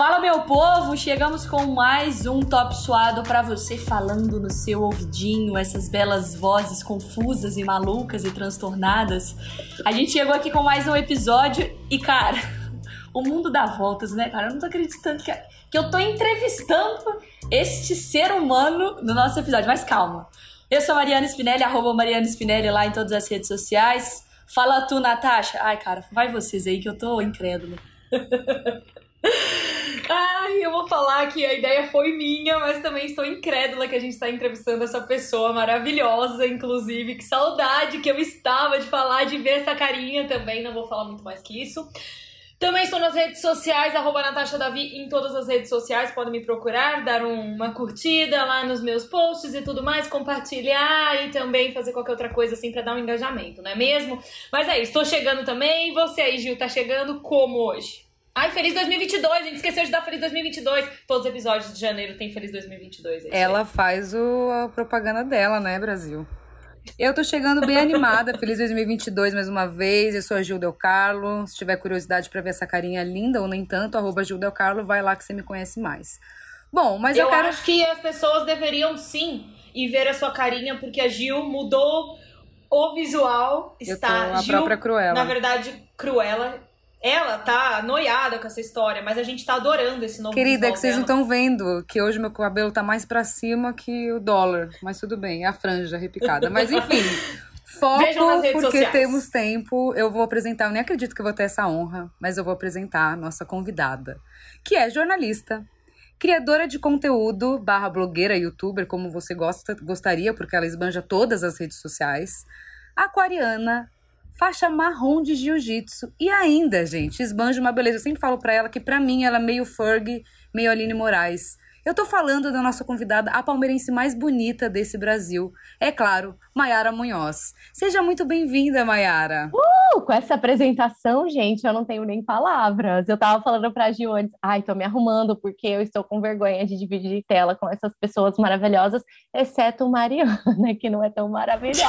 Fala, meu povo! Chegamos com mais um Top Suado para você falando no seu ouvidinho, essas belas vozes confusas e malucas e transtornadas. A gente chegou aqui com mais um episódio e, cara, o mundo dá voltas, né, cara? Eu não tô acreditando que, que eu tô entrevistando este ser humano no nosso episódio, mas calma. Eu sou Mariana Spinelli, arroba Mariana Spinelli lá em todas as redes sociais. Fala tu, Natasha. Ai, cara, vai vocês aí que eu tô incrédula. Ai, eu vou falar que a ideia foi minha, mas também estou incrédula que a gente está entrevistando essa pessoa maravilhosa, inclusive. Que saudade que eu estava de falar, de ver essa carinha também. Não vou falar muito mais que isso. Também estou nas redes sociais, arroba Natasha Davi, em todas as redes sociais. Podem me procurar, dar uma curtida lá nos meus posts e tudo mais, compartilhar e também fazer qualquer outra coisa assim para dar um engajamento, não é mesmo? Mas é isso, estou chegando também. Você aí, Gil, tá chegando como hoje? Ai, feliz 2022, a gente esqueceu de dar feliz 2022. Todos os episódios de janeiro tem feliz 2022. É Ela faz o, a propaganda dela, né, Brasil? Eu tô chegando bem animada. Feliz 2022 mais uma vez. Eu sou a Gil Del Carlo. Se tiver curiosidade para ver essa carinha linda ou nem tanto, arroba Gil Del Carlo, vai lá que você me conhece mais. Bom, mas eu, eu quero... acho que as pessoas deveriam sim ir ver a sua carinha, porque a Gil mudou o visual. Está a Gil, própria Cruella. Na verdade, Cruella ela tá noiada com essa história, mas a gente tá adorando esse novo Querida, é que vocês não estão vendo que hoje meu cabelo tá mais pra cima que o dólar. Mas tudo bem, é a franja repicada. Mas enfim, foco, porque sociais. temos tempo. Eu vou apresentar, eu nem acredito que eu vou ter essa honra, mas eu vou apresentar a nossa convidada, que é jornalista, criadora de conteúdo, barra blogueira, youtuber, como você gosta, gostaria, porque ela esbanja todas as redes sociais, aquariana, faixa marrom de jiu-jitsu. E ainda, gente, esbanja uma beleza. Eu sempre falo pra ela que pra mim ela é meio Ferg, meio Aline Moraes. Eu tô falando da nossa convidada, a palmeirense mais bonita desse Brasil. É claro, Maiara Munhoz. Seja muito bem-vinda, Maiara. Uh, com essa apresentação, gente, eu não tenho nem palavras. Eu tava falando pra Gil antes, ai, tô me arrumando porque eu estou com vergonha de dividir tela com essas pessoas maravilhosas, exceto Mariana, que não é tão maravilhosa.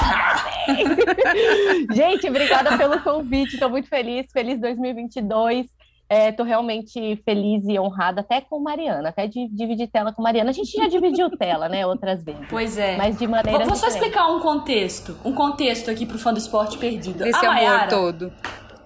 gente, obrigada pelo convite, tô muito feliz. Feliz 2022. Estou é, realmente feliz e honrada até com Mariana, até de dividir tela com Mariana. A gente já dividiu tela, né, outras vezes. Pois é. Mas de maneira Vou, vou só explicar um contexto, um contexto aqui pro fã do esporte perdido. Esse a amor Mayara todo.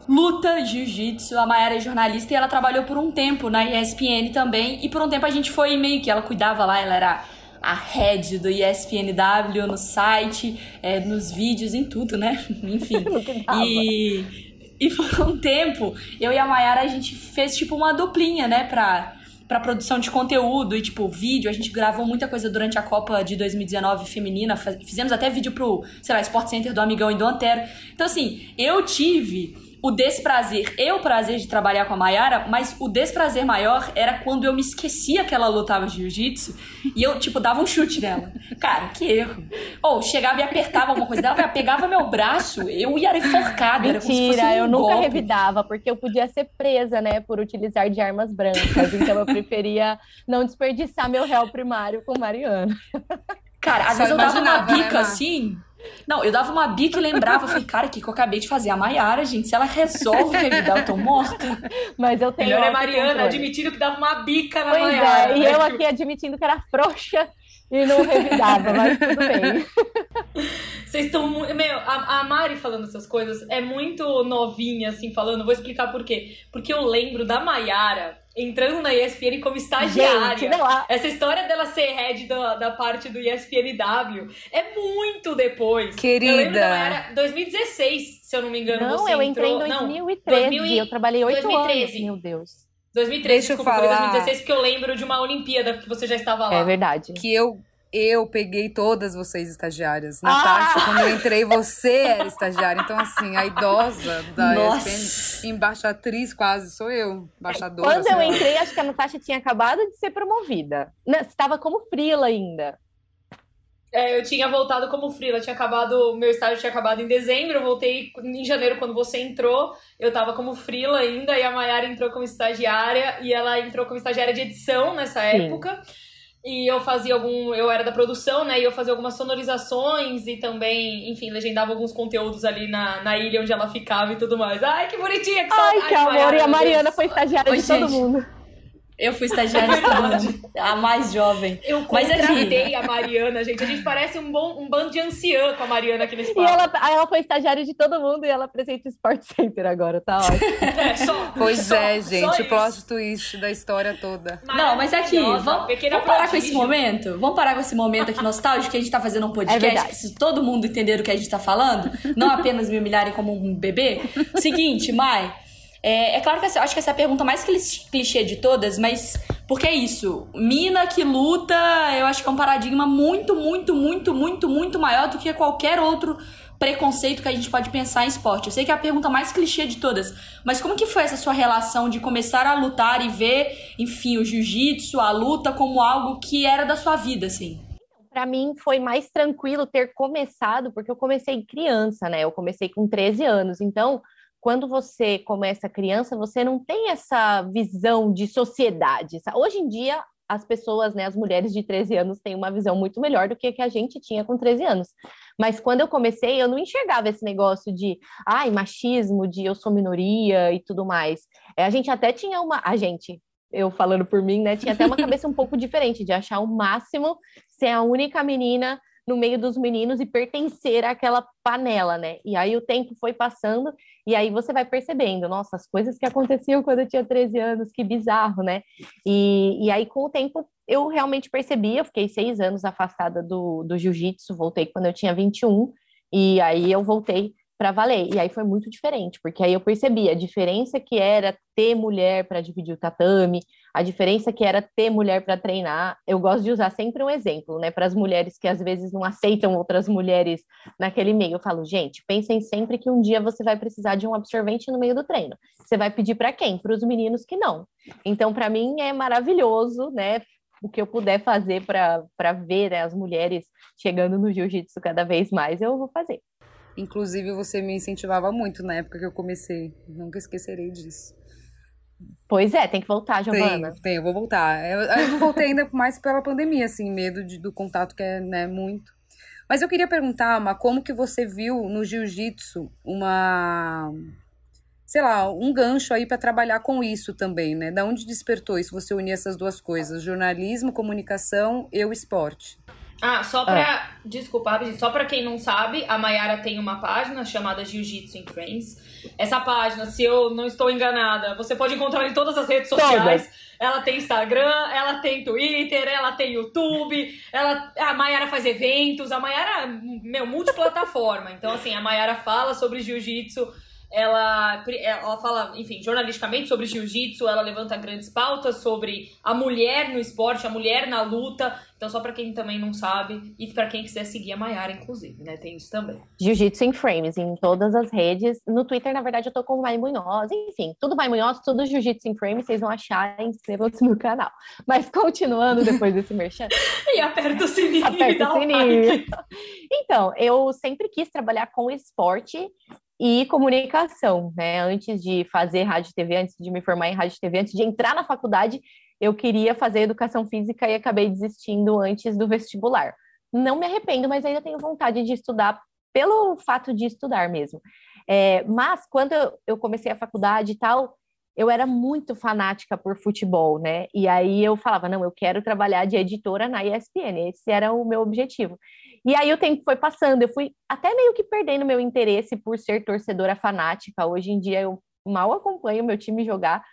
luta jiu-jitsu, a Mayara é jornalista e ela trabalhou por um tempo na ESPN também. E por um tempo a gente foi meio que ela cuidava lá, ela era a head do ESPNW no site, é, nos vídeos, em tudo, né? Enfim. e e por um tempo, eu e a Mayara, a gente fez tipo uma duplinha, né, pra, pra produção de conteúdo e tipo vídeo. A gente gravou muita coisa durante a Copa de 2019 feminina. Fizemos até vídeo pro, sei lá, Sport Center do Amigão e do Antero. Então, assim, eu tive o desprazer e o prazer de trabalhar com a Mayara, mas o desprazer maior era quando eu me esquecia que ela lutava jiu-jitsu e eu, tipo, dava um chute nela. Cara, que erro. Ou chegava e apertava alguma coisa dela, pegava meu braço, eu ia enforcada. Mentira, era como se fosse um eu nunca golpe. revidava, porque eu podia ser presa, né, por utilizar de armas brancas. Então eu preferia não desperdiçar meu réu primário com Mariana. Cara, às Só vezes eu dava uma né, bica Má? assim. Não, eu dava uma bica e lembrava, eu falei, cara, o que, que eu acabei de fazer? A Mayara, gente, se ela resolve revidar, eu tô morta. Mas eu tenho Melhor é Mariana autocontrole. admitindo que dava uma bica na Pois Mayara. é, e né? eu aqui admitindo que era frouxa e não revidava, mas tudo bem. Vocês estão muito. Meu, a, a Mari falando essas coisas é muito novinha, assim, falando. Vou explicar por quê. Porque eu lembro da Mayara entrando na ESPN como estagiária. Gente, não, a- Essa história dela ser head da, da parte do ESPNW é muito depois. Querida. Eu lembro Mayara 2016, se eu não me engano. Não, você eu entrei em entrou- não, 2013, 2000 e- eu trabalhei oito 2013. anos, meu Deus. 2013, Deixa eu desculpa, foi falar. 2016, porque eu lembro de uma Olimpíada que você já estava lá. É verdade. Que eu, eu peguei todas vocês estagiárias. Ah! Natasha, quando eu entrei, você era estagiária. Então, assim, a idosa da Nossa. ESPN, embaixatriz quase, sou eu. Embaixadora. Quando eu lá. entrei, acho que a Natasha tinha acabado de ser promovida. Não, Você estava como frila ainda. É, eu tinha voltado como freela, tinha acabado, meu estágio tinha acabado em dezembro, eu voltei em janeiro quando você entrou, eu tava como freela ainda, e a Mayara entrou como estagiária, e ela entrou como estagiária de edição nessa Sim. época, e eu fazia algum, eu era da produção, né, e eu fazia algumas sonorizações, e também, enfim, legendava alguns conteúdos ali na, na ilha onde ela ficava e tudo mais. Ai, que bonitinha, que Ai, saudade, que amor! E a Mariana Deus. foi estagiária Oi, de todo gente. mundo. Eu fui estagiária de todo mundo. A mais jovem. Eu Mas contratei a Mariana, gente. A gente parece um, bom, um bando de anciã com a Mariana aqui nesse papo. E ela, ela foi estagiária de todo mundo e ela apresenta o Sport Center agora, tá ótimo. É, só, pois só, é, gente. O plot twist da história toda. Não, mas aqui, vamos, vamos parar com esse momento? Vamos parar com esse momento aqui nostálgico que a gente tá fazendo um podcast. É Precisa todo mundo entender o que a gente tá falando. Não apenas me humilharem como um bebê. Seguinte, Mai. É, é claro que eu acho que essa é a pergunta mais clichê de todas, mas porque é isso. Mina que luta, eu acho que é um paradigma muito, muito, muito, muito, muito maior do que qualquer outro preconceito que a gente pode pensar em esporte. Eu sei que é a pergunta mais clichê de todas, mas como que foi essa sua relação de começar a lutar e ver, enfim, o jiu-jitsu, a luta como algo que era da sua vida, assim? Para mim foi mais tranquilo ter começado, porque eu comecei criança, né? Eu comecei com 13 anos, então quando você começa criança, você não tem essa visão de sociedade. Hoje em dia, as pessoas, né, as mulheres de 13 anos têm uma visão muito melhor do que a que a gente tinha com 13 anos. Mas quando eu comecei, eu não enxergava esse negócio de, ai, machismo, de eu sou minoria e tudo mais. É, a gente até tinha uma, a gente, eu falando por mim, né, tinha até uma cabeça um pouco diferente de achar o máximo ser a única menina no meio dos meninos e pertencer àquela panela, né? E aí o tempo foi passando e aí você vai percebendo, nossa, as coisas que aconteciam quando eu tinha 13 anos, que bizarro, né? E, e aí com o tempo eu realmente percebi, eu fiquei seis anos afastada do, do jiu-jitsu, voltei quando eu tinha 21 e aí eu voltei para valer. E aí foi muito diferente, porque aí eu percebi a diferença que era ter mulher para dividir o tatame, a diferença que era ter mulher para treinar. Eu gosto de usar sempre um exemplo, né, para as mulheres que às vezes não aceitam outras mulheres naquele meio. Eu falo, gente, pensem sempre que um dia você vai precisar de um absorvente no meio do treino. Você vai pedir para quem? Para os meninos que não. Então, para mim é maravilhoso, né? O que eu puder fazer para ver né, as mulheres chegando no jiu-jitsu cada vez mais, eu vou fazer. Inclusive, você me incentivava muito na época que eu comecei. Nunca esquecerei disso. Pois é, tem que voltar, Giovana. Tem, tem eu vou voltar. Eu, eu não voltei ainda mais pela pandemia, assim, medo de, do contato que é, né, muito. Mas eu queria perguntar, Ma, como que você viu no jiu-jitsu uma sei lá, um gancho aí para trabalhar com isso também, né? Da onde despertou isso? Você unir essas duas coisas, jornalismo, comunicação e o esporte. Ah, só pra. Ah. Desculpa, só pra quem não sabe, a Mayara tem uma página chamada Jiu-Jitsu in Frames. Essa página, se eu não estou enganada, você pode encontrar em todas as redes sociais. Todas. Ela tem Instagram, ela tem Twitter, ela tem YouTube, ela, a Mayara faz eventos, a Mayara, meu, multiplataforma. Então, assim, a Mayara fala sobre jiu-jitsu ela, ela fala, enfim, jornalisticamente sobre jiu-jitsu, ela levanta grandes pautas sobre a mulher no esporte, a mulher na luta. Então, só para quem também não sabe, e para quem quiser seguir a Maiara, inclusive, né? Tem isso também. Jiu-Jitsu em Frames, em todas as redes. No Twitter, na verdade, eu tô com o Mai Munhoz. Enfim, tudo Mai Munhoz, tudo Jiu-Jitsu em Frames, vocês vão achar, inscrevam-se no canal. Mas continuando depois desse merchan. e aperta o sininho. Aperta o sininho. Like. Então, eu sempre quis trabalhar com esporte e comunicação, né? Antes de fazer rádio TV, antes de me formar em rádio TV, antes de entrar na faculdade, eu queria fazer educação física e acabei desistindo antes do vestibular. Não me arrependo, mas ainda tenho vontade de estudar pelo fato de estudar mesmo. É, mas quando eu comecei a faculdade e tal, eu era muito fanática por futebol, né? E aí eu falava, não, eu quero trabalhar de editora na ESPN, esse era o meu objetivo. E aí o tempo foi passando, eu fui até meio que perdendo meu interesse por ser torcedora fanática. Hoje em dia eu mal acompanho meu time jogar.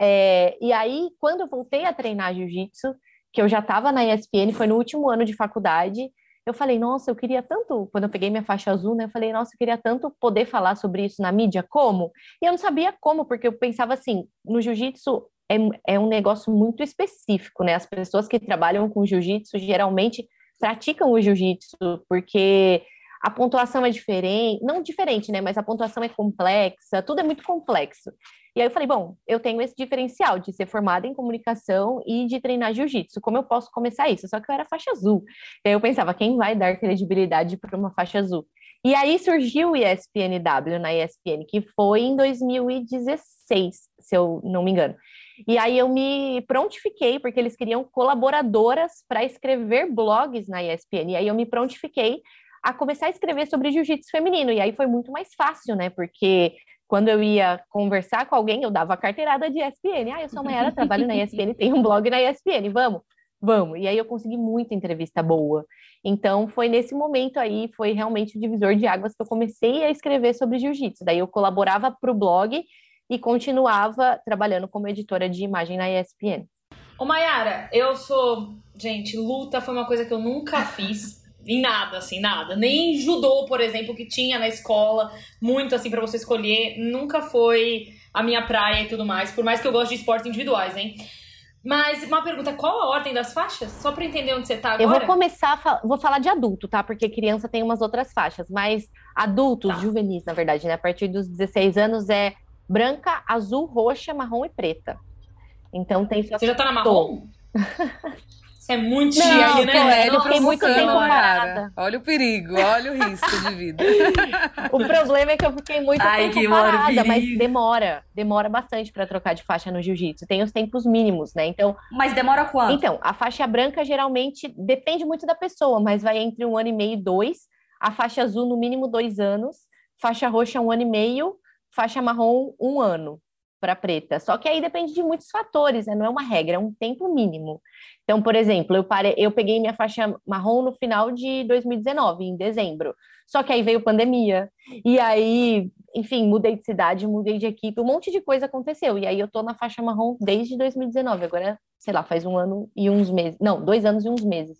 É, e aí, quando eu voltei a treinar jiu-jitsu, que eu já estava na ESPN, foi no último ano de faculdade, eu falei, nossa, eu queria tanto, quando eu peguei minha faixa azul, né, eu falei, nossa, eu queria tanto poder falar sobre isso na mídia, como? E eu não sabia como, porque eu pensava assim, no jiu-jitsu é, é um negócio muito específico, né? As pessoas que trabalham com jiu-jitsu geralmente praticam o jiu-jitsu, porque a pontuação é diferente, não diferente, né? Mas a pontuação é complexa, tudo é muito complexo. E aí eu falei, bom, eu tenho esse diferencial de ser formada em comunicação e de treinar jiu-jitsu. Como eu posso começar isso? Só que eu era faixa azul. E aí eu pensava, quem vai dar credibilidade para uma faixa azul? E aí surgiu o ESPNW na ESPN, que foi em 2016, se eu não me engano. E aí eu me prontifiquei, porque eles queriam colaboradoras para escrever blogs na ESPN. E aí eu me prontifiquei a começar a escrever sobre jiu-jitsu feminino. E aí foi muito mais fácil, né? Porque quando eu ia conversar com alguém, eu dava a carteirada de ESPN. Ah, eu sou a Mayara, trabalho na ESPN, tenho um blog na ESPN, vamos, vamos. E aí eu consegui muita entrevista boa. Então foi nesse momento aí, foi realmente o divisor de águas que eu comecei a escrever sobre jiu-jitsu. Daí eu colaborava para o blog e continuava trabalhando como editora de imagem na ESPN. Ô Mayara, eu sou. Gente, luta foi uma coisa que eu nunca fiz em nada, assim, nada. Nem judô, por exemplo, que tinha na escola, muito assim para você escolher, nunca foi a minha praia e tudo mais, por mais que eu goste de esportes individuais, hein? Mas uma pergunta, qual a ordem das faixas? Só para entender onde você tá agora. Eu vou começar, vou falar de adulto, tá? Porque criança tem umas outras faixas, mas adultos, tá. juvenis, na verdade, né? A partir dos 16 anos é branca, azul, roxa, marrom e preta. Então tem Você já tá na marrom? Você é muito chique, né? Eu fiquei muito tempo parada. Olha o perigo, olha o risco de vida. o problema é que eu fiquei muito Ai, tempo parada, mas demora. Demora bastante para trocar de faixa no jiu-jitsu. Tem os tempos mínimos, né? Então. Mas demora quanto? Então, a faixa branca geralmente depende muito da pessoa, mas vai entre um ano e meio e dois. A faixa azul, no mínimo, dois anos. Faixa roxa, um ano e meio. Faixa marrom, um ano para preta. Só que aí depende de muitos fatores, né? Não é uma regra, é um tempo mínimo. Então, por exemplo, eu, pare... eu peguei minha faixa marrom no final de 2019, em dezembro. Só que aí veio pandemia. E aí, enfim, mudei de cidade, mudei de equipe, um monte de coisa aconteceu. E aí eu tô na faixa marrom desde 2019. Agora, sei lá, faz um ano e uns meses. Não, dois anos e uns meses.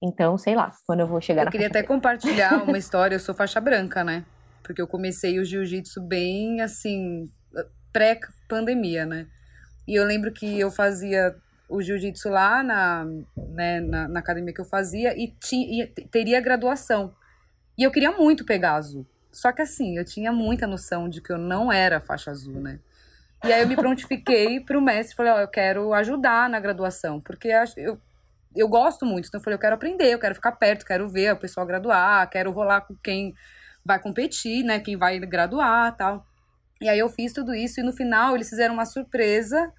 Então, sei lá, quando eu vou chegar eu na queria até preta. compartilhar uma história. Eu sou faixa branca, né? Porque eu comecei o jiu-jitsu bem, assim, pré-pandemia, né? E eu lembro que eu fazia o jiu-jitsu lá na, né, na, na, academia que eu fazia e, tinha, e teria graduação. E eu queria muito pegar azul. Só que assim, eu tinha muita noção de que eu não era faixa azul, né? E aí eu me prontifiquei pro mestre, falei, ó, oh, eu quero ajudar na graduação, porque eu, eu gosto muito, então eu falei, eu quero aprender, eu quero ficar perto, quero ver o pessoal graduar, quero rolar com quem vai competir, né, quem vai graduar, tal. E aí eu fiz tudo isso e no final eles fizeram uma surpresa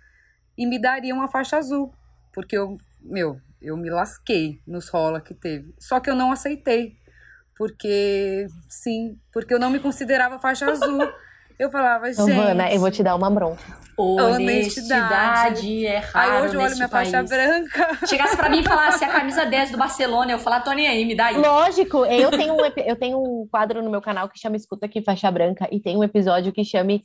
e me dariam uma faixa azul, porque eu, meu, eu me lasquei nos rola que teve. Só que eu não aceitei, porque sim, porque eu não me considerava faixa azul. Eu falava, gente. Giovana, eu vou te dar uma bronca. Honestidade é raro Aí hoje eu olho minha país. faixa branca. Chegasse pra mim e falasse a camisa 10 do Barcelona, eu falar, Tony aí, me dá aí. Lógico, eu tenho, um, eu tenho um quadro no meu canal que chama Escuta aqui Faixa Branca e tem um episódio que chame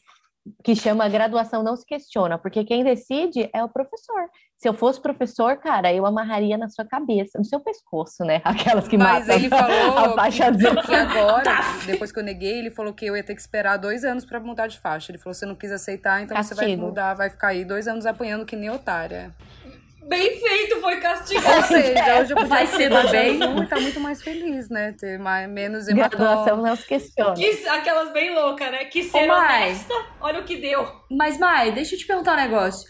que chama graduação não se questiona, porque quem decide é o professor. Se eu fosse professor, cara, eu amarraria na sua cabeça, no seu pescoço, né? Aquelas que Mas matam ele falou a faixa azul. Que agora, tá. depois que eu neguei, ele falou que eu ia ter que esperar dois anos para mudar de faixa. Ele falou: você não quis aceitar, então Castigo. você vai mudar, vai ficar aí dois anos apanhando que nem otária. Bem feito, foi castigado. Ou seja, hoje eu vai ser bem. Tá muito mais feliz, né? Ter mais, menos hematoma. não se questiona. Que, aquelas bem loucas, né? Que ser honesta, olha o que deu. Mas, Mai, deixa eu te perguntar um negócio.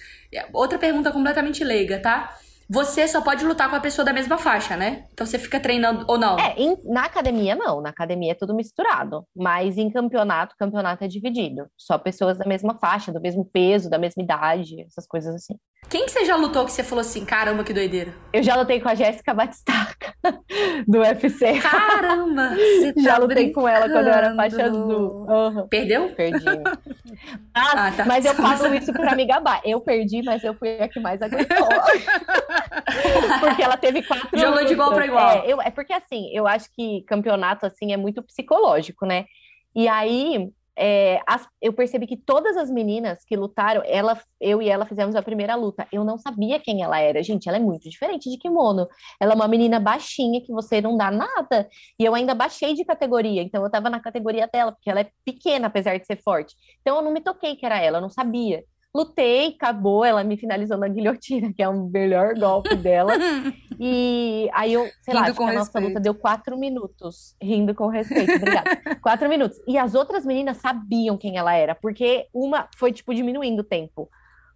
Outra pergunta completamente leiga, tá? Você só pode lutar com a pessoa da mesma faixa, né? Então você fica treinando ou não? É, em, na academia não, na academia é tudo misturado. Mas em campeonato, campeonato é dividido. Só pessoas da mesma faixa, do mesmo peso, da mesma idade, essas coisas assim. Quem que você já lutou que você falou assim, caramba, que doideira? Eu já lutei com a Jéssica Batistaca, do UFC. Caramba! Você tá já lutei brincando. com ela quando eu era faixa azul. Uhum. Perdeu? Perdi. ah, tá. Mas eu falo isso pra me gabar. Eu perdi, mas eu fui a que mais aguentou. porque ela teve quatro. Jogou de igual para igual. É, eu, é porque assim, eu acho que campeonato assim é muito psicológico, né? E aí é, as, eu percebi que todas as meninas que lutaram, ela, eu e ela fizemos a primeira luta. Eu não sabia quem ela era. Gente, ela é muito diferente de kimono. Ela é uma menina baixinha que você não dá nada. E eu ainda baixei de categoria. Então eu tava na categoria dela, porque ela é pequena, apesar de ser forte. Então eu não me toquei que era ela, eu não sabia. Lutei, acabou, ela me finalizou na guilhotina, que é o melhor golpe dela. e aí eu, sei rindo lá, acho que a nossa luta deu quatro minutos. Rindo com respeito, obrigada. quatro minutos. E as outras meninas sabiam quem ela era, porque uma foi, tipo, diminuindo o tempo.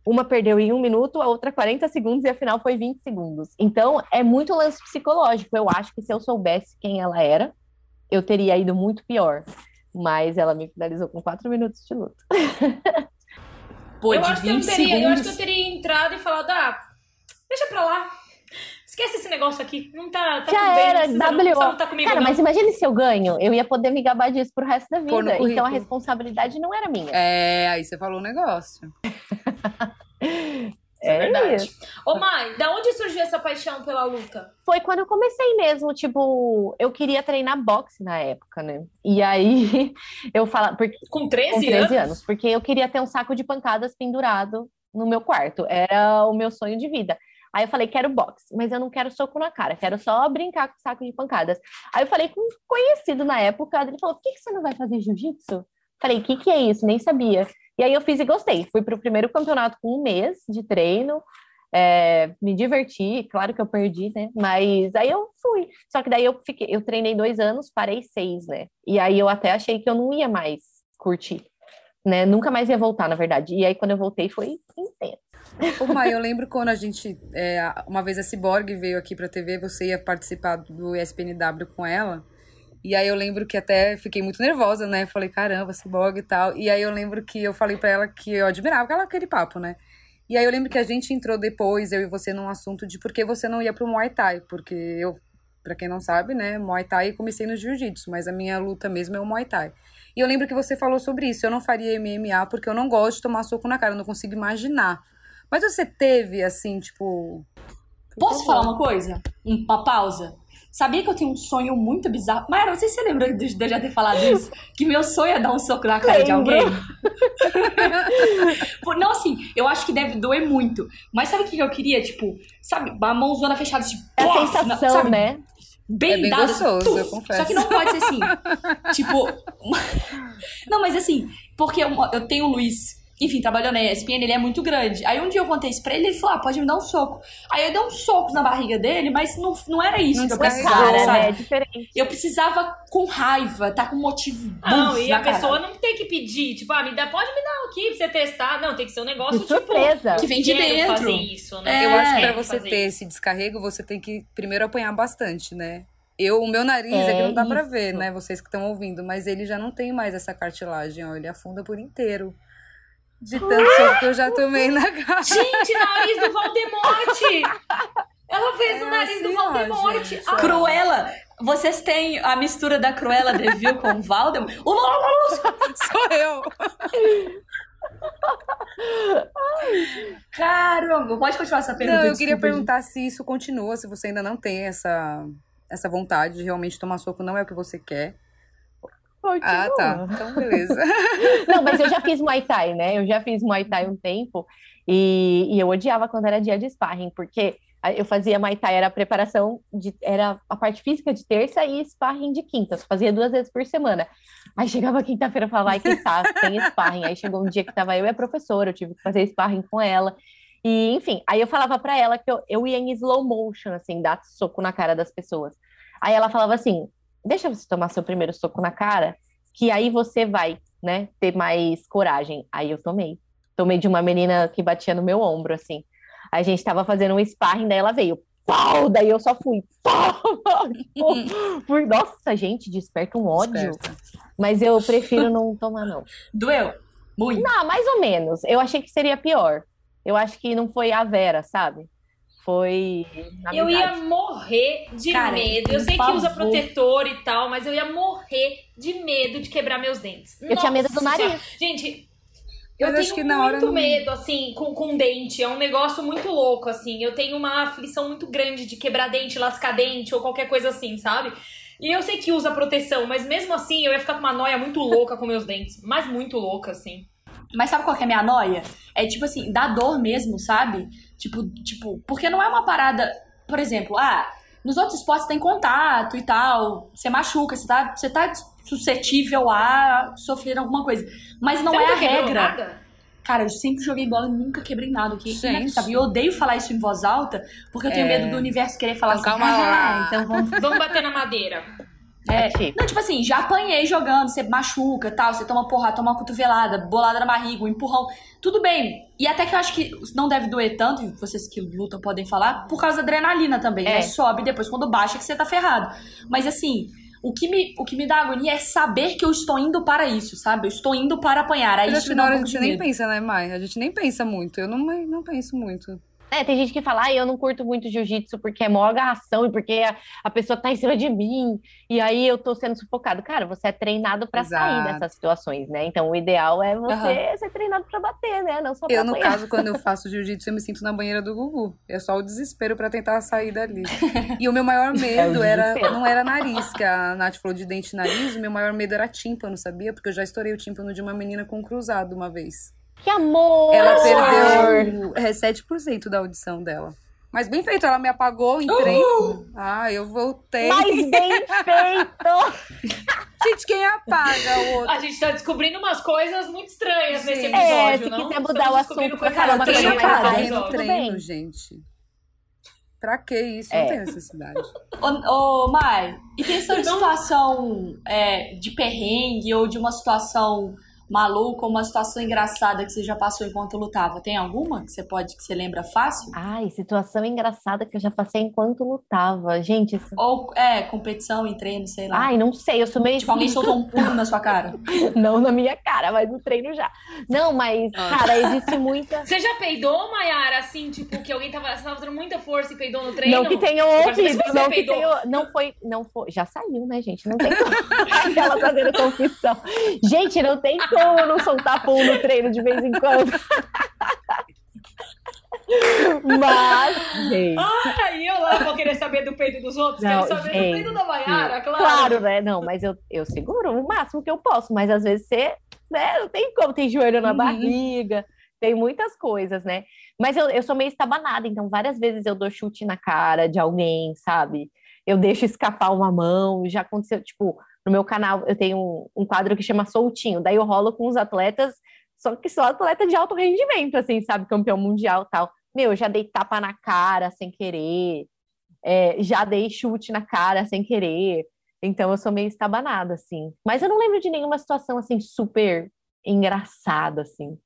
Uma perdeu em um minuto, a outra 40 segundos e a final foi 20 segundos. Então, é muito lance psicológico. Eu acho que se eu soubesse quem ela era, eu teria ido muito pior. Mas ela me finalizou com quatro minutos de luta. Pô, eu, acho 20 teria, segundos. eu acho que eu teria entrado e falado, ah, deixa pra lá. esquece esse negócio aqui, não tá, tá Já tudo bem, era, não precisa, não, tá comigo Cara, não. mas imagine se eu ganho, eu ia poder me gabar disso pro resto da vida. Então a responsabilidade não era minha. É, aí você falou um negócio. É verdade. isso. Ô, Mai, da onde surgiu essa paixão pela luta? Foi quando eu comecei mesmo, tipo, eu queria treinar boxe na época, né? E aí eu falava, porque Com 13, com 13 anos? anos, porque eu queria ter um saco de pancadas pendurado no meu quarto. Era o meu sonho de vida. Aí eu falei, quero boxe, mas eu não quero soco na cara, quero só brincar com saco de pancadas. Aí eu falei com um conhecido na época, ele falou, por que, que você não vai fazer jiu-jitsu? Falei, o que, que é isso? Nem sabia. E aí eu fiz e gostei. Fui pro primeiro campeonato com um mês de treino, é, me diverti, claro que eu perdi, né? Mas aí eu fui. Só que daí eu fiquei, eu treinei dois anos, parei seis, né? E aí eu até achei que eu não ia mais curtir, né? Nunca mais ia voltar, na verdade. E aí quando eu voltei foi intenso. Ô, Mai, eu lembro quando a gente. é, uma vez a Cyborg veio aqui pra TV, você ia participar do ESPNW com ela. E aí eu lembro que até fiquei muito nervosa, né? Falei, caramba, Cyborg e tal. E aí eu lembro que eu falei pra ela que eu admirava aquela, aquele papo, né? E aí eu lembro que a gente entrou depois, eu e você, num assunto de por que você não ia pro Muay Thai. Porque eu, pra quem não sabe, né, Muay Thai comecei no Jiu-Jitsu, mas a minha luta mesmo é o Muay Thai. E eu lembro que você falou sobre isso. Eu não faria MMA porque eu não gosto de tomar soco na cara, eu não consigo imaginar. Mas você teve, assim, tipo. Posso falar uma coisa? Uma pausa? Sabia que eu tenho um sonho muito bizarro? Mayra, não sei se você lembra de de eu já ter falado isso. Que meu sonho é dar um soco na cara de Lembro. alguém. Pô, não, assim, eu acho que deve doer muito. Mas sabe o que eu queria? Tipo, sabe, uma mãozona fechada, tipo, É a sensação, sabe? né? Bem, É bem dada, gostoso, tuf. eu confesso. Só que não pode ser assim. tipo. não, mas assim, porque eu, eu tenho o Luiz, enfim, trabalhou na ESPN, ele é muito grande. Aí um dia eu contei isso pra ele, ele falou: ah, pode me dar um soco. Aí eu dei uns socos na barriga dele, mas não, não era isso Não que eu precisava, Cara, sabe? né? É diferente. Eu precisava com raiva, tá com motivo. Não, e a pessoa cara. não tem que pedir, tipo, ah, me dá, pode me dar aqui pra você testar. Não, tem que ser um negócio, De tipo, surpresa. Que vem de dentro. fazer isso, né? É, Eu acho que pra você fazer ter isso. esse descarrego, você tem que primeiro apanhar bastante, né? Eu, o meu nariz é, que É não dá pra isso. ver, né? Vocês que estão ouvindo, mas ele já não tem mais essa cartilagem, ó. Ele afunda por inteiro. De tanto soco que eu já tomei na cara. Gente, nariz do Valdemorte! Ela fez É o nariz do assim, ó, Valdemorte. gente, Ah. Cruella, vocês têm a mistura da Cruella de Vil com o Valdemar? Sou eu. Caramba, pode continuar essa pergunta. Não, eu queria perguntar se isso continua, se você ainda não tem essa, essa vontade de realmente tomar soco, não é o que você quer. Ah, tá. Então, beleza. Não, mas eu já fiz Muay Thai, né? Eu já fiz Muay Thai um tempo e, e eu odiava quando era dia de sparring, porque eu fazia Muay Thai, era a preparação, de, era a parte física de terça e sparring de quinta. Eu fazia duas vezes por semana. Aí chegava quinta-feira e falava, ai, que saco, tem sparring. Aí chegou um dia que tava eu e a professora, eu tive que fazer sparring com ela. E, enfim, aí eu falava pra ela que eu, eu ia em slow motion, assim, dar soco na cara das pessoas. Aí ela falava assim, deixa você tomar seu primeiro soco na cara, que aí você vai, né, ter mais coragem. Aí eu tomei. Tomei de uma menina que batia no meu ombro, assim. A gente tava fazendo um sparring, daí ela veio, pau! Daí eu só fui, pau! Por, nossa, gente, desperta um ódio. Esperta. Mas eu prefiro não tomar, não. Doeu? Muito. Não, mais ou menos. Eu achei que seria pior. Eu acho que não foi a Vera, sabe? Foi. na Eu ia morrer de Cara, medo. Eu um sei que usa protetor e tal, mas eu ia morrer de medo de quebrar meus dentes. Eu tinha medo do Nossa nariz. Senhora. Gente, eu Mas acho tenho que na hora muito não- medo, assim, com, com dente. É um negócio muito louco, assim. Eu tenho uma aflição muito grande de quebrar dente, lascar dente ou qualquer coisa assim, sabe? E eu sei que usa proteção, mas mesmo assim eu ia ficar com uma noia muito louca com meus dentes. Mas muito louca, assim. Mas sabe qual que é a minha noia? É tipo assim, dá dor mesmo, sabe? Tipo, tipo, porque não é uma parada, por exemplo, ah, nos outros esportes tem contato e tal, você machuca, você tá, você tá suscetível a sofrer alguma coisa. Mas não Você é a regra. nada? Cara, eu sempre joguei bola e nunca quebrei nada. Que Gente. inacreditável. E eu odeio falar isso em voz alta, porque eu tenho É. medo do universo querer falar Então, assim, calma "Ah, lá." então vamos Vamos bater na madeira. É, Aqui. não, tipo assim, já apanhei jogando, você machuca tal, você toma porrada, toma uma cotovelada, bolada na barriga, um empurrão, tudo bem. E até que eu acho que não deve doer tanto, vocês que lutam podem falar, por causa da adrenalina também, É. né? Sobe depois, quando baixa, que você tá ferrado. Mas assim, o que, me, o que me dá agonia é saber que eu estou indo para isso, sabe? Eu estou indo para apanhar. Aí Mas isso me dá um a gente nem pensa, né, Mai? A gente nem pensa muito. Eu não, não penso muito. É, tem gente que fala, ah, eu não curto muito jiu-jitsu porque é maior agarração e porque a, a, pessoa tá em cima de mim e aí eu tô sendo sufocado. Cara, você é treinado para sair dessas situações, né? Então o ideal é você uhum. ser treinado para bater, né? Não só pra Eu, apanhar. no caso, quando eu faço jiu-jitsu, eu me sinto na banheira do Gugu. É só o desespero para tentar sair dali. E o meu maior é medo é era, não era nariz, que a Nath falou de dente e nariz, o meu maior medo era tímpano, sabia? Porque eu já estourei o tímpano de uma menina com cruzado uma vez. Que amor! Ela perdeu é, 7% da audição dela. Mas bem feito, ela me apagou, entrei. Uh! Ah, eu voltei. Mas bem feito! gente, quem apaga o outro? A gente tá descobrindo umas coisas muito estranhas Sim. nesse episódio, é, se não? quiser mudar o assunto pra caramba, quem apaga no treino, gente. Pra que isso? É. Não tem necessidade. ô, ô Mai, e pensando em situação é, de perrengue ou de uma situação maluco ou uma situação engraçada que você já passou enquanto lutava? Tem alguma que você pode, que você lembra fácil? Ai, situação engraçada que eu já passei enquanto lutava. Gente, isso... Ou, é, competição em treino, sei lá. Ai, não sei, eu sou meio... Tipo, alguém soltou um pulo na sua cara? não na minha cara, mas no treino já. Não, mas, ah. cara, existe muita... Você já peidou, Mayara, assim, tipo, que alguém tava, você tava fazendo muita força e peidou no treino? Não que tenha ouvido, não que tenha... Não foi, não foi... Já saiu, né, gente? Não tem como... Ela fazendo confissão. Gente, não tem como não soltar pum no treino de vez em quando. Mas, gente. Ah, e eu lá vou querer saber do peito dos outros, não, quero saber gente, do peito da Maiara, claro. Claro, né? Não, mas eu, eu seguro o máximo que eu posso, mas às vezes você, né, não tem como, tem joelho na uhum. barriga, tem muitas coisas, né? Mas eu, eu sou meio estabanada, então várias vezes eu dou chute na cara de alguém, sabe? Eu deixo escapar uma mão, já aconteceu, tipo, no meu canal eu tenho um, um quadro que chama Soltinho, daí eu rolo com os atletas, só que só atleta de alto rendimento, assim, sabe? Campeão mundial tal. Meu, já dei tapa na cara sem querer, é, já dei chute na cara sem querer. Então eu sou meio estabanada, assim. Mas eu não lembro de nenhuma situação, assim, super engraçada, assim.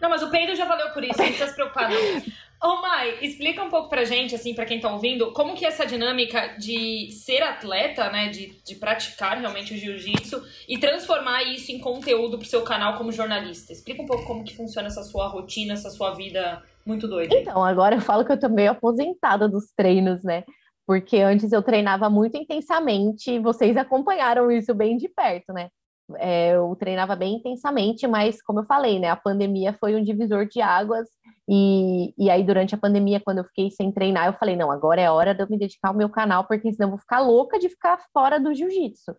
Não, mas o peido já valeu por isso, não precisa se preocupar, não. Ô, Mai, explica um pouco pra gente, assim, pra quem tá ouvindo, como que é essa dinâmica de ser atleta, né, de, de praticar realmente o jiu-jitsu e transformar isso em conteúdo pro seu canal como jornalista. Explica um pouco como que funciona essa sua rotina, essa sua vida muito doida. Então, agora eu falo que eu tô meio aposentada dos treinos, né? Porque antes eu treinava muito intensamente, e vocês acompanharam isso bem de perto, né? É, eu treinava bem intensamente, mas como eu falei, né, a pandemia foi um divisor de águas e, e aí durante a pandemia, quando eu fiquei sem treinar, eu falei, não, agora é hora de eu me dedicar ao meu canal, porque senão eu vou ficar louca de ficar fora do jiu-jitsu.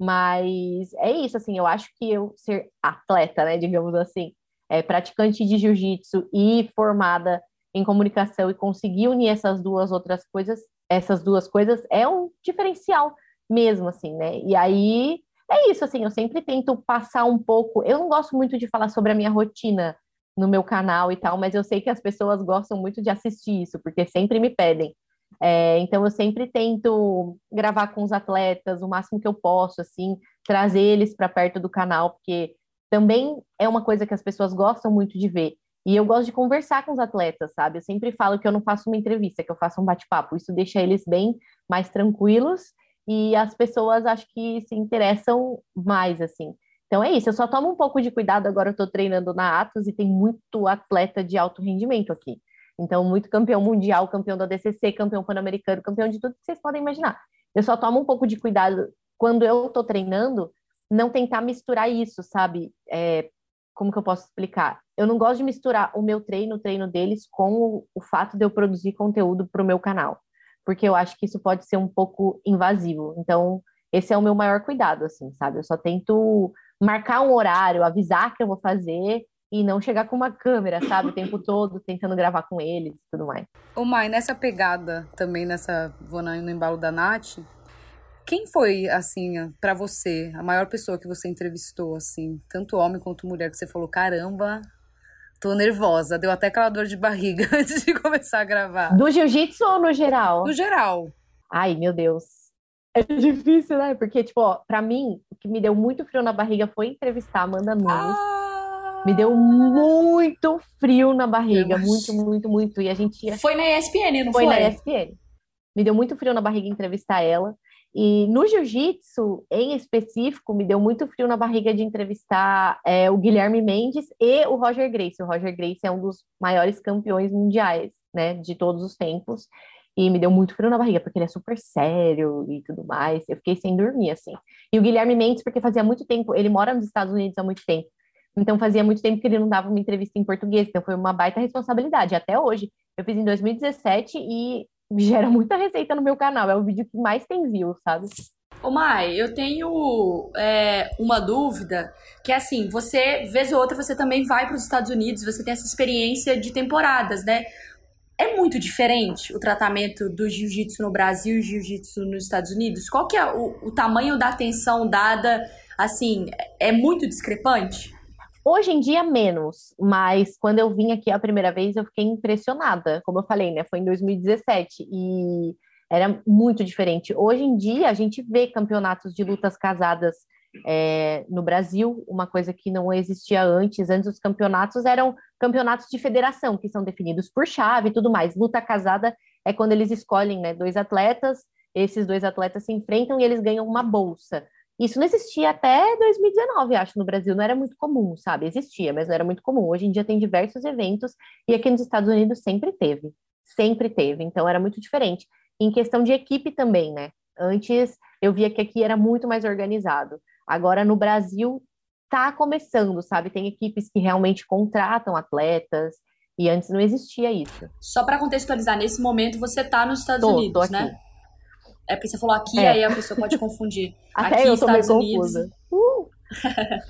Mas é isso, assim, eu acho que eu ser atleta, né, digamos assim, é, praticante de jiu-jitsu e formada em comunicação e conseguir unir essas duas outras coisas, essas duas coisas é um diferencial mesmo, assim, né? E aí é isso, assim, eu sempre tento passar um pouco. Eu não gosto muito de falar sobre a minha rotina no meu canal e tal, mas eu sei que as pessoas gostam muito de assistir isso, porque sempre me pedem. É, então eu sempre tento gravar com os atletas o máximo que eu posso, assim, trazer eles para perto do canal, porque também é uma coisa que as pessoas gostam muito de ver. E eu gosto de conversar com os atletas, sabe? Eu sempre falo que eu não faço uma entrevista, que eu faço um bate-papo. Isso deixa eles bem mais tranquilos e as pessoas acho que se interessam mais, assim. Então é isso, eu só tomo um pouco de cuidado, agora eu tô treinando na Atos e tem muito atleta de alto rendimento aqui. Então, muito campeão mundial, campeão da DCC, campeão pan-americano, campeão de tudo que vocês podem imaginar. Eu só tomo um pouco de cuidado quando eu tô treinando, não tentar misturar isso, sabe? É, como que eu posso explicar? Eu não gosto de misturar o meu treino, o treino deles, com o, o fato de eu produzir conteúdo para o meu canal porque eu acho que isso pode ser um pouco invasivo. Então, esse é o meu maior cuidado, assim, sabe? Eu só tento marcar um horário, avisar que eu vou fazer e não chegar com uma câmera, sabe, o tempo todo tentando gravar com eles e tudo mais. Ô, Mai, nessa pegada também, nessa. Vou no embalo da Nath. Quem foi, assim, para você, a maior pessoa que você entrevistou, assim, tanto homem quanto mulher, que você falou, caramba, Tô nervosa, deu até aquela dor de barriga antes de começar a gravar. Do jiu-jitsu ou no geral? No geral. Ai, meu Deus. É difícil, né? Porque, tipo, ó, pra mim, o que me deu muito frio na barriga foi entrevistar a Amanda Nunes. Ah! Me deu muito frio na barriga, muito, muito, muito. E a gente ia... Foi na ESPN, não foi? Foi na ESPN. Me deu muito frio na barriga entrevistar ela. E no jiu-jitsu, em específico, me deu muito frio na barriga de entrevistar é, o Guilherme Mendes e o Roger Grace. O Roger Grace é um dos maiores campeões mundiais né, de todos os tempos. E me deu muito frio na barriga, porque ele é super sério e tudo mais. Eu fiquei sem dormir, assim. E o Guilherme Mendes, porque fazia muito tempo, ele mora nos Estados Unidos há muito tempo. Então fazia muito tempo que ele não dava uma entrevista em português. Então foi uma baita responsabilidade. Até hoje. Eu fiz em 2017 e gera muita receita no meu canal. É o vídeo que mais tem view, sabe? Ô Mai, eu tenho é, uma dúvida, que é assim, você, vez ou outra, você também vai para os Estados Unidos, você tem essa experiência de temporadas, né? É muito diferente o tratamento do jiu-jitsu no Brasil e jiu-jitsu nos Estados Unidos? Qual que é o, o tamanho da atenção dada, assim, é muito discrepante? Hoje em dia, menos, mas quando eu vim aqui a primeira vez, eu fiquei impressionada. Como eu falei, né? Foi em 2017 e era muito diferente. Hoje em dia, a gente vê campeonatos de lutas casadas é, no Brasil, uma coisa que não existia antes. Antes, os campeonatos eram campeonatos de federação, que são definidos por chave e tudo mais. Luta casada é quando eles escolhem né, dois atletas, esses dois atletas se enfrentam e eles ganham uma bolsa. Isso não existia até 2019, acho, no Brasil. Não era muito comum, sabe? Existia, mas não era muito comum. Hoje em dia tem diversos eventos e aqui nos Estados Unidos sempre teve. Sempre teve. Então era muito diferente em questão de equipe também, né? Antes eu via que aqui era muito mais organizado. Agora no Brasil tá começando, sabe? Tem equipes que realmente contratam atletas e antes não existia isso. Só para contextualizar, nesse momento você tá nos Estados tô, Unidos, tô né? É porque você falou aqui, é. aí a pessoa pode confundir. Até aqui, eu tô Estados meio Unidos. confusa. Uh!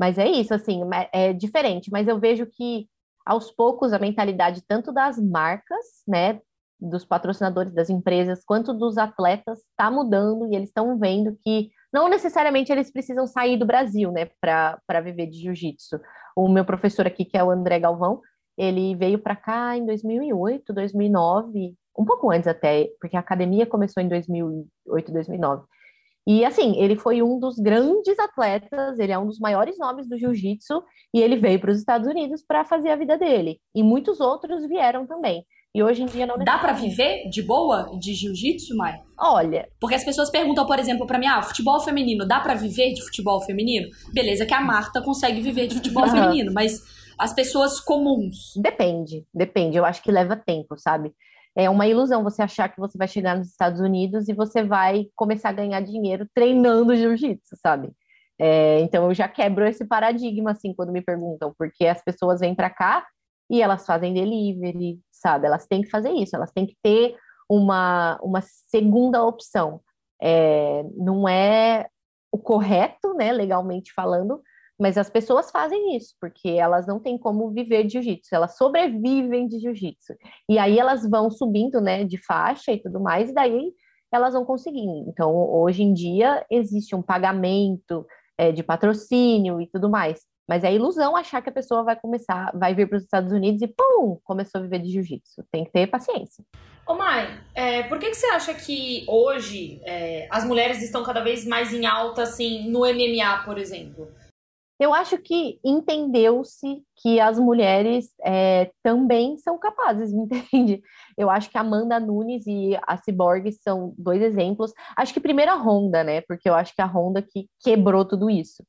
mas é isso, assim, é diferente. Mas eu vejo que aos poucos a mentalidade tanto das marcas, né, dos patrocinadores das empresas quanto dos atletas está mudando e eles estão vendo que não necessariamente eles precisam sair do Brasil, né, para viver de jiu-jitsu. O meu professor aqui, que é o André Galvão, ele veio para cá em 2008, 2009, um pouco antes até, porque a academia começou em 2008, 2009. E assim, ele foi um dos grandes atletas, ele é um dos maiores nomes do jiu-jitsu e ele veio para os Estados Unidos para fazer a vida dele. E muitos outros vieram também. E hoje em dia não Dá para viver de boa de jiu-jitsu, Mai? Olha. Porque as pessoas perguntam, por exemplo, para mim, ah, futebol feminino, dá para viver de futebol feminino? Beleza, que a Marta consegue viver de futebol uhum. feminino, mas as pessoas comuns. Depende, depende. Eu acho que leva tempo, sabe? É uma ilusão você achar que você vai chegar nos Estados Unidos e você vai começar a ganhar dinheiro treinando jiu-jitsu, sabe? É, então eu já quebro esse paradigma assim quando me perguntam, porque as pessoas vêm para cá e elas fazem delivery, sabe? Elas têm que fazer isso, elas têm que ter uma, uma segunda opção. É, não é o correto, né, legalmente falando, mas as pessoas fazem isso, porque elas não têm como viver de jiu-jitsu, elas sobrevivem de jiu-jitsu. E aí elas vão subindo, né, de faixa e tudo mais, e daí elas vão conseguindo. Então, hoje em dia, existe um pagamento é, de patrocínio e tudo mais. Mas é ilusão achar que a pessoa vai começar, vai vir para os Estados Unidos e pum, começou a viver de jiu-jitsu. Tem que ter paciência. Ô Mai, é, por que, que você acha que hoje é, as mulheres estão cada vez mais em alta, assim, no MMA, por exemplo? Eu acho que entendeu-se que as mulheres é, também são capazes, entende? Eu acho que a Amanda Nunes e a Cyborg são dois exemplos. Acho que primeiro a Honda, né? Porque eu acho que a Honda que quebrou tudo isso.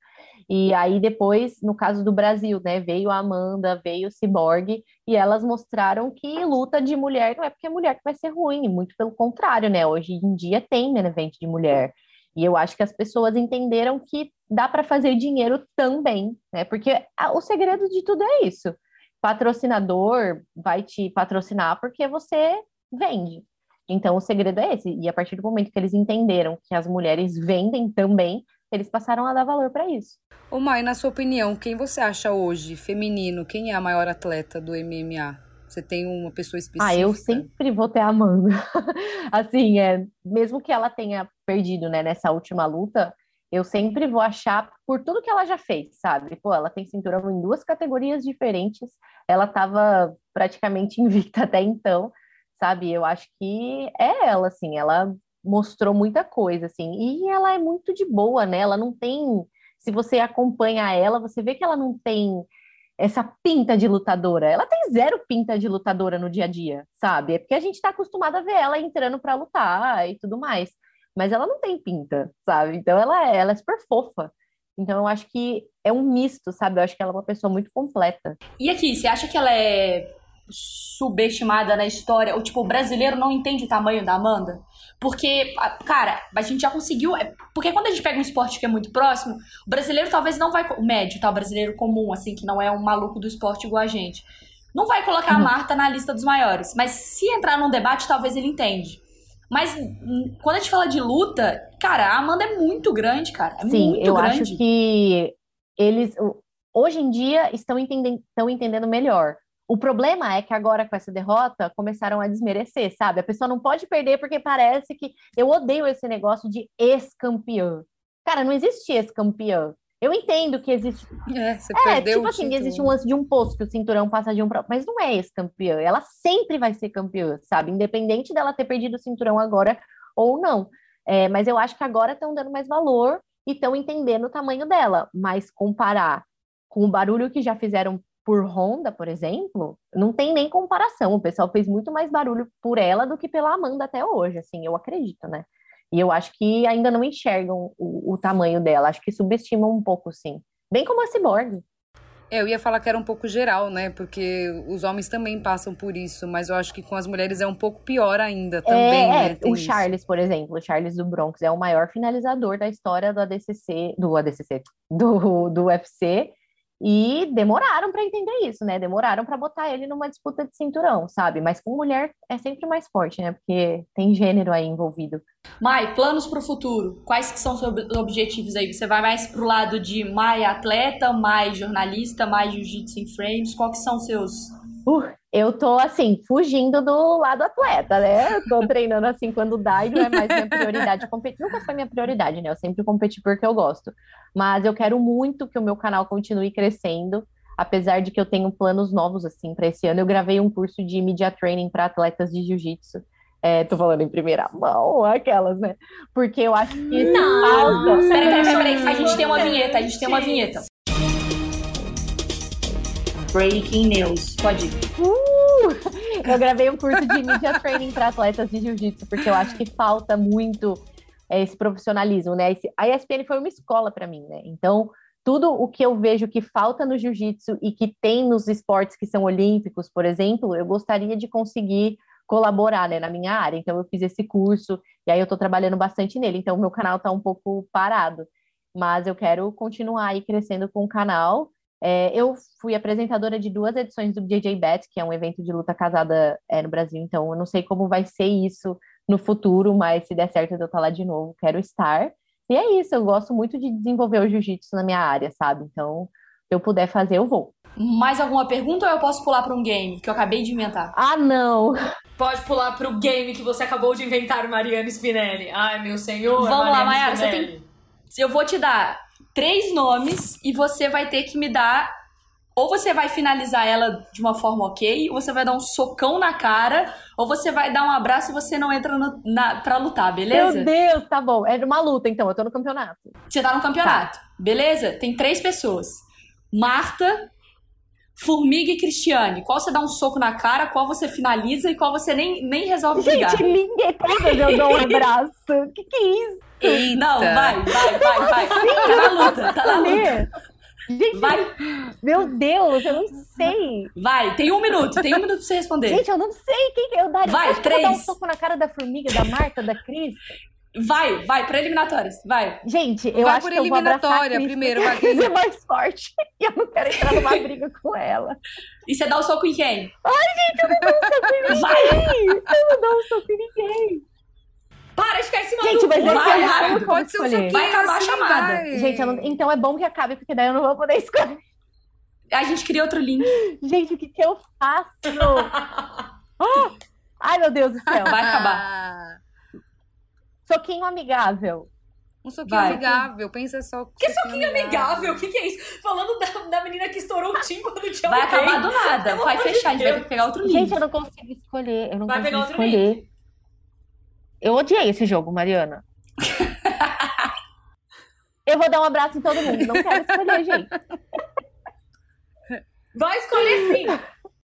E aí depois, no caso do Brasil, né, veio a Amanda, veio o Cyborg, e elas mostraram que luta de mulher não é porque é mulher que vai ser ruim, muito pelo contrário, né? Hoje em dia tem main event de mulher. E eu acho que as pessoas entenderam que dá para fazer dinheiro também, né? Porque o segredo de tudo é isso. Patrocinador vai te patrocinar porque você vende. Então o segredo é esse. E a partir do momento que eles entenderam que as mulheres vendem também, eles passaram a dar valor para isso. Ô Mai, na sua opinião, quem você acha hoje, feminino, quem é a maior atleta do MMA? Você tem uma pessoa específica? Ah, eu sempre vou ter a Amanda. assim, é, mesmo que ela tenha perdido, né, nessa última luta, eu sempre vou achar por tudo que ela já fez, sabe? Pô, ela tem cinturão em duas categorias diferentes, ela estava praticamente invicta até então, sabe? Eu acho que é ela, assim, ela mostrou muita coisa, assim. E ela é muito de boa, né? Ela não tem. Se você acompanha ela, você vê que ela não tem essa pinta de lutadora. Ela tem zero pinta de lutadora no dia a dia, sabe? É porque a gente tá acostumado a ver ela entrando para lutar e tudo mais. Mas ela não tem pinta, sabe? Então ela é, ela é super fofa. Então eu acho que é um misto, sabe? Eu acho que ela é uma pessoa muito completa. E aqui, você acha que ela é subestimada na história, ou tipo, o brasileiro não entende o tamanho da Amanda. Porque, cara, a gente já conseguiu. É, porque quando a gente pega um esporte que é muito próximo, o brasileiro talvez não vai. O médio, tá? O brasileiro comum, assim, que não é um maluco do esporte igual a gente. Não vai colocar a uhum. Marta na lista dos maiores. Mas se entrar num debate, talvez ele entende. Mas quando a gente fala de luta, cara, a Amanda é muito grande, cara. É Sim, muito eu grande. acho que eles hoje em dia estão entendendo, estão entendendo melhor. O problema é que agora com essa derrota começaram a desmerecer, sabe? A pessoa não pode perder porque parece que eu odeio esse negócio de ex-campeã. Cara, não existe ex-campeã. Eu entendo que existe. É, você é perdeu tipo assim, existe um lance de um posto que o cinturão passa de um pro... mas não é ex-campeã. Ela sempre vai ser campeã, sabe? Independente dela ter perdido o cinturão agora ou não. É, mas eu acho que agora estão dando mais valor e estão entendendo o tamanho dela. Mas comparar com o barulho que já fizeram por Honda, por exemplo, não tem nem comparação. O pessoal fez muito mais barulho por ela do que pela Amanda até hoje, assim, eu acredito, né? E eu acho que ainda não enxergam o, o tamanho dela, acho que subestimam um pouco, sim. Bem como a Cyborg. É, eu ia falar que era um pouco geral, né? Porque os homens também passam por isso, mas eu acho que com as mulheres é um pouco pior ainda também, é, né? É. o Charles, isso. por exemplo, o Charles do Bronx é o maior finalizador da história do ADCC, do ADCC, do, do UFC. E demoraram para entender isso, né? Demoraram para botar ele numa disputa de cinturão, sabe? Mas com mulher é sempre mais forte, né? Porque tem gênero aí envolvido. Mai, planos para o futuro. Quais que são seus objetivos aí? Você vai mais pro lado de Mai atleta, mais jornalista, mais jiu-jitsu em frames? Quais que são seus Uh, eu tô assim, fugindo do lado atleta, né? Eu tô treinando assim quando dá e não é mais minha prioridade competir. Nunca foi minha prioridade, né? Eu sempre competi porque eu gosto. Mas eu quero muito que o meu canal continue crescendo, apesar de que eu tenho planos novos assim para esse ano. Eu gravei um curso de media training para atletas de jiu-jitsu. É, tô falando em primeira mão, aquelas, né? Porque eu acho que não. falta. Peraí, peraí, peraí. A gente tem uma vinheta, a gente tem uma vinheta. Breaking News. Pode ir. Uh! Eu gravei um curso de media training para atletas de jiu-jitsu, porque eu acho que falta muito é, esse profissionalismo, né? A ESPN foi uma escola para mim, né? Então, tudo o que eu vejo que falta no jiu-jitsu e que tem nos esportes que são olímpicos, por exemplo, eu gostaria de conseguir colaborar né, na minha área. Então, eu fiz esse curso e aí eu estou trabalhando bastante nele. Então, o meu canal está um pouco parado, mas eu quero continuar aí crescendo com o canal é, eu fui apresentadora de duas edições do DJ Bet, que é um evento de luta casada é, no Brasil, então eu não sei como vai ser isso no futuro, mas se der certo eu estar lá de novo, quero estar. E é isso, eu gosto muito de desenvolver o jiu-jitsu na minha área, sabe? Então, se eu puder fazer, eu vou. Mais alguma pergunta ou eu posso pular para um game que eu acabei de inventar? Ah, não! Pode pular para o game que você acabou de inventar, Mariana Spinelli. Ai, meu senhor. Vamos Mariana lá, Mayara, você tem. Eu vou te dar três nomes e você vai ter que me dar. Ou você vai finalizar ela de uma forma ok, ou você vai dar um socão na cara, ou você vai dar um abraço e você não entra no, na, pra lutar, beleza? Meu Deus, tá bom. É uma luta, então. Eu tô no campeonato. Você tá no campeonato. Tá. Beleza? Tem três pessoas. Marta, Formiga e Cristiane. Qual você dá um soco na cara, qual você finaliza e qual você nem, nem resolve Gente, brigar. Gente, ninguém todas eu dou um abraço. que que é isso? Eita. Não, vai, vai, vai, vai. Tá na luta, tá na luta. Gente, vai. Meu Deus, eu não sei. Vai, tem um minuto, tem um minuto pra você responder. Gente, eu não sei quem que eu daria. Vai, três. Eu dar um soco na cara da formiga, da Marta, da Cris. Vai, vai, pra eliminatórias, vai. Gente, eu vai acho que eu vou abraçar a Cris, primeiro, vai. É mais forte. E eu não quero entrar numa briga com ela. E você dá o um soco em quem? Ai, gente, eu não dou um soco em ninguém. Vai. Eu não dou um soco em ninguém. Para de ficar em cima Gente, do... mas vai rápido, pode escolher. Vai acabar assim, a chamada. Vai. Gente, não... então é bom que acabe, porque daí eu não vou poder escolher. A gente cria outro link. Gente, o que que eu faço? oh! Ai, meu Deus do céu. Vai acabar. Soquinho amigável. Um soquinho Vai. amigável, pensa só. Que soquinho amigável? O que, que é isso? Falando da, da menina que estourou o tim quando tinha Vai acabar do nada. Vai fechar, a gente vai ter que pegar outro link. Gente, eu não consigo escolher. Eu não vai consigo escolher. Link. Eu odiei esse jogo, Mariana. eu vou dar um abraço em todo mundo. Não quero escolher, gente. Vai escolher sim.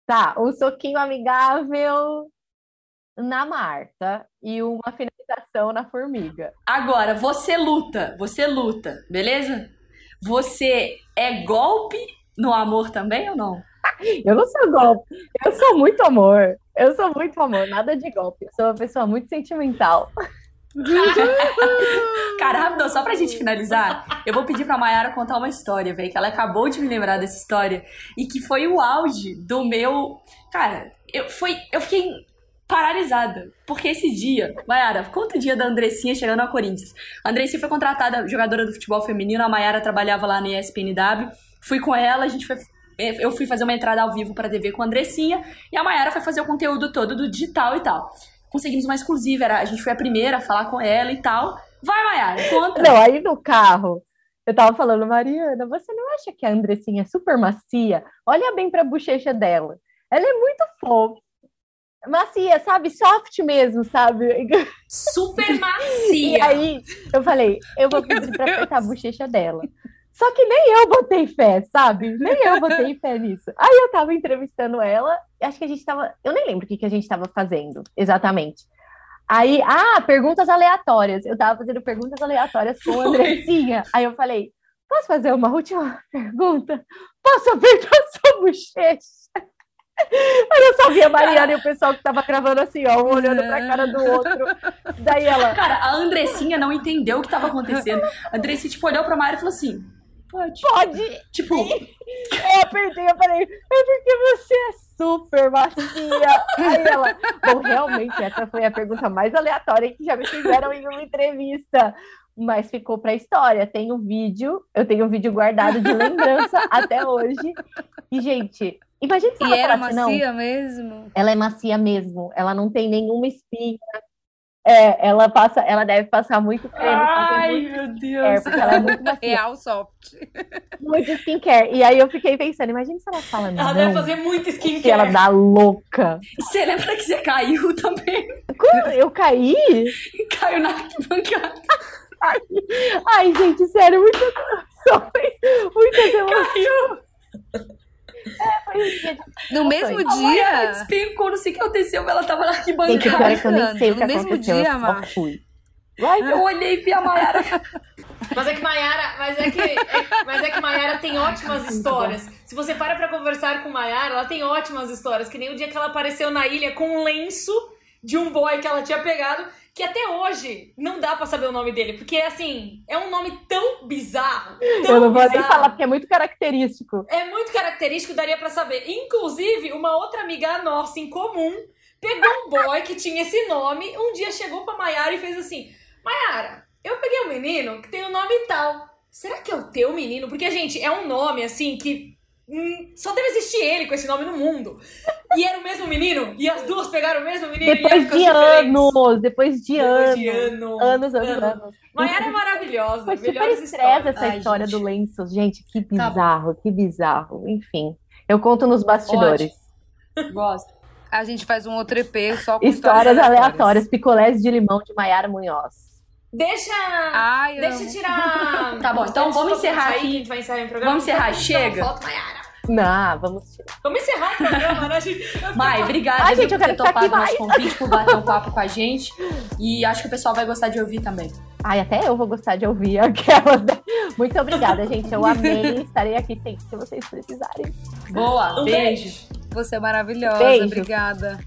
Tá, um soquinho amigável na Marta e uma finalização na Formiga. Agora, você luta, você luta, beleza? Você é golpe no amor também ou não? Eu não sou golpe. Eu sou muito amor. Eu sou muito amor. Nada de golpe. Eu sou uma pessoa muito sentimental. Cara, rápido, só pra gente finalizar, eu vou pedir pra Mayara contar uma história, velho, que ela acabou de me lembrar dessa história e que foi o auge do meu. Cara, eu, foi, eu fiquei paralisada. Porque esse dia, Mayara, conta o dia da Andressinha chegando a Corinthians. A Andressinha foi contratada jogadora do futebol feminino, a Mayara trabalhava lá na ESPNW. Fui com ela, a gente foi eu fui fazer uma entrada ao vivo para TV com a Andressinha e a Mayara foi fazer o conteúdo todo do digital e tal conseguimos uma exclusiva. Era, a gente foi a primeira a falar com ela e tal. Vai, Mayara, conta. Não, aí no carro, eu tava falando, Mariana, você não acha que a Andressinha é super macia? Olha bem pra bochecha dela. Ela é muito fofa. Macia, sabe? Soft mesmo, sabe? Super macia. E aí, eu falei, eu vou pedir pra apertar a bochecha dela. Só que nem eu botei fé, sabe? Nem eu botei fé nisso. Aí eu tava entrevistando ela, acho que a gente tava. Eu nem lembro o que, que a gente tava fazendo exatamente. Aí, ah, perguntas aleatórias. Eu tava fazendo perguntas aleatórias com a Andressinha. Aí eu falei: posso fazer uma última pergunta? Posso apertar sua bochecha? Eu só vi a Mariana e o pessoal que tava gravando assim, ó, um olhando pra cara do outro. Daí ela. Cara, a Andressinha não entendeu o que tava acontecendo. A Andressinha, tipo, olhou pra Mari e falou assim: Pode. Pode. Tipo. Eu apertei, eu falei, é porque você é super macia. Aí ela, bom, realmente, essa foi a pergunta mais aleatória que já me fizeram em uma entrevista. Mas ficou pra história. Tem um vídeo, eu tenho um vídeo guardado de lembrança até hoje. E, gente, imagina se ela E era falasse, macia não, mesmo? ela é macia mesmo. Ela não tem nenhuma espinha. É, ela passa, ela deve passar muito creme, Ai, muito meu Deus. porque ela é muito macia, Real soft. muito skincare. E aí eu fiquei pensando, imagina se ela fala Ela deve fazer muito skincare. ela dá louca. E você lembra que você caiu também? Quando eu caí? Caiu na arquibancada. Ai, gente, sério, muitas emoções, muitas emoções. Caiu. Foi um dia de- No mesmo A Mayara dia? despencou, não sei o que aconteceu, ela tava na Gente, o pior é arquibancada. que eu nem sei o que No mesmo aconteceu, dia, eu só fui. Vai, Eu olhei e vi a Mayara. Mas é que Maiara, mas é que, é- mas é que Maiara tem ótimas histórias. Se você para pra conversar com Maiara, ela tem ótimas histórias. Que nem o dia que ela apareceu na ilha com um lenço de um boy que ela tinha pegado, que até hoje não dá pra saber o nome dele, porque assim, é um nome tão bizarro, tão eu não vou nem bizarro. falar porque é muito característico. É muito característico, daria pra saber. Inclusive, uma outra amiga nossa em comum pegou um boy que tinha esse nome, um dia chegou pra Maiara e fez assim: Maiara, eu peguei um menino que tem o nome tal. Será que é o teu menino? Porque, gente, é um nome assim que. Hum, só deve existir ele com esse nome no mundo. E era o mesmo menino? E as duas pegaram o mesmo menino Depois de diferentes. anos, depois de Depois anos. de anos. Anos, anos, anos. Maiara é maravilhosa. Foi super estresse histórias. essa Ai, história gente. do lenço. Gente, que Tá bizarro, que bizarro. Enfim, eu conto nos bastidores. Gosto. A gente faz um outro EP só com Histórias aleatórias. Picolés de limão de Maiara Munhoz. Deixa. Ai, Deixa eu tirar. Tá bom, então vamos encerrar aqui. que A gente vai encerrar o programa. Vamos encerrar, chega. foto, Maiara. Não, vamos tirar. Vamos encerrar o programa, né, gente? Mai, obrigada Ai, gente, eu por ter ficar aqui topado nosso convite, por bater um papo com a gente. E acho que o pessoal vai gostar de ouvir também. Ai, até eu vou gostar de ouvir aquelas. Muito obrigada, gente. Eu amei. Estarei aqui sempre que vocês precisarem. Boa, Um beijo. beijo. Você é maravilhosa, Beijo. obrigada.